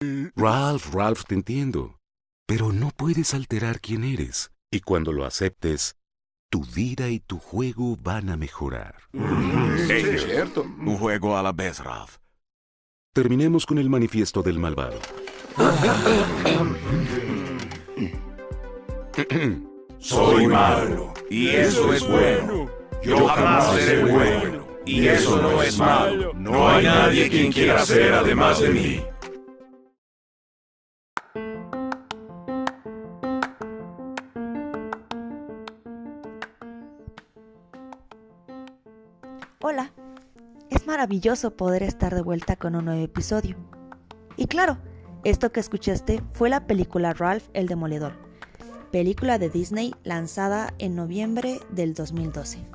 Ralph, Ralph, te entiendo. Pero no puedes alterar quién eres. Y cuando lo aceptes, tu vida y tu juego van a mejorar. Es cierto. Un juego a la vez, Ralph. Terminemos con el manifiesto del malvado. Soy malo, y eso es bueno. Yo jamás seré bueno, y eso no es malo. No hay nadie quien quiera ser además de mí. Hola, es maravilloso poder estar de vuelta con un nuevo episodio. Y claro, esto que escuchaste fue la película Ralph el Demoledor, película de Disney lanzada en noviembre del 2012.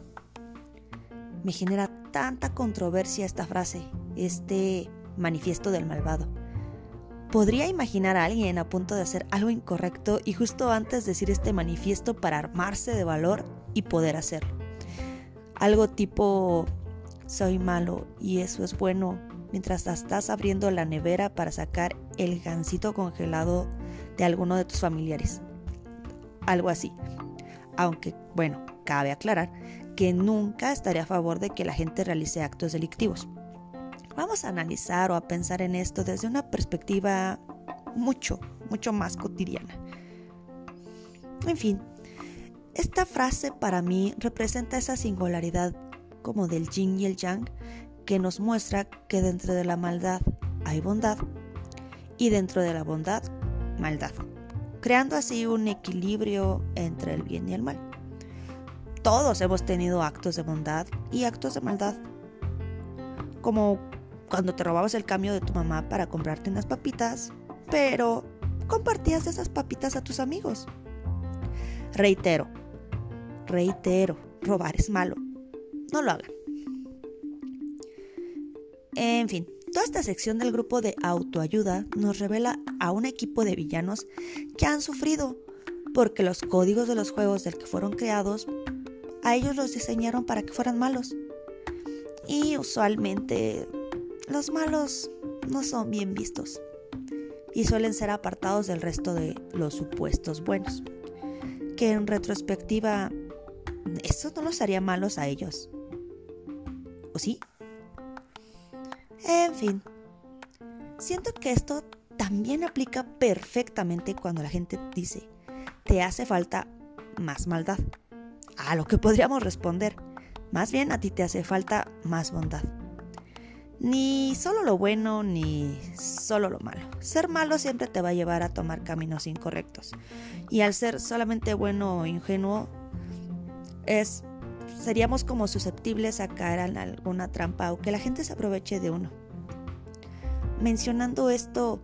Me genera tanta controversia esta frase, este manifiesto del malvado. Podría imaginar a alguien a punto de hacer algo incorrecto y justo antes decir este manifiesto para armarse de valor y poder hacerlo. Algo tipo, soy malo y eso es bueno, mientras estás abriendo la nevera para sacar el gansito congelado de alguno de tus familiares. Algo así. Aunque, bueno, cabe aclarar que nunca estaré a favor de que la gente realice actos delictivos. Vamos a analizar o a pensar en esto desde una perspectiva mucho, mucho más cotidiana. En fin, esta frase para mí representa esa singularidad como del yin y el yang que nos muestra que dentro de la maldad hay bondad y dentro de la bondad maldad, creando así un equilibrio entre el bien y el mal. Todos hemos tenido actos de bondad y actos de maldad, como cuando te robabas el cambio de tu mamá para comprarte unas papitas, pero compartías esas papitas a tus amigos. Reitero, reitero, robar es malo. No lo hagan. En fin, toda esta sección del grupo de autoayuda nos revela a un equipo de villanos que han sufrido porque los códigos de los juegos del que fueron creados a ellos los diseñaron para que fueran malos. Y usualmente los malos no son bien vistos y suelen ser apartados del resto de los supuestos buenos, que en retrospectiva eso no los haría malos a ellos. ¿O sí? En fin, siento que esto también aplica perfectamente cuando la gente dice, te hace falta más maldad. A lo que podríamos responder, más bien a ti te hace falta más bondad. Ni solo lo bueno ni solo lo malo. Ser malo siempre te va a llevar a tomar caminos incorrectos. Y al ser solamente bueno o ingenuo, es seríamos como susceptibles a caer en alguna trampa o que la gente se aproveche de uno. Mencionando esto,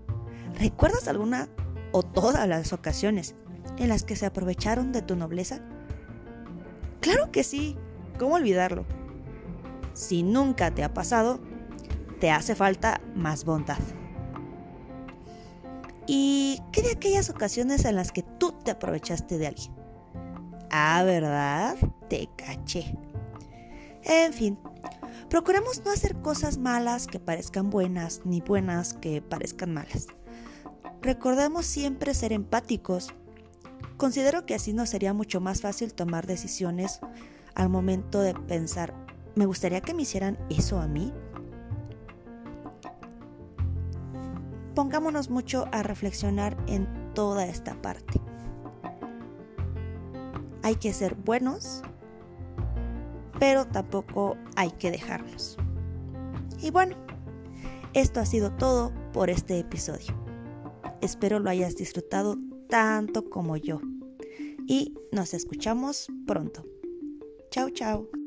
¿recuerdas alguna o todas las ocasiones en las que se aprovecharon de tu nobleza? Claro que sí, ¿cómo olvidarlo? Si nunca te ha pasado, te hace falta más bondad. ¿Y qué de aquellas ocasiones en las que tú te aprovechaste de alguien? Ah, ¿verdad? Te caché. En fin, procuremos no hacer cosas malas que parezcan buenas, ni buenas que parezcan malas. Recordemos siempre ser empáticos. Considero que así nos sería mucho más fácil tomar decisiones al momento de pensar, ¿me gustaría que me hicieran eso a mí? Pongámonos mucho a reflexionar en toda esta parte hay que ser buenos, pero tampoco hay que dejarnos. Y bueno, esto ha sido todo por este episodio. Espero lo hayas disfrutado tanto como yo. Y nos escuchamos pronto. Chao, chao.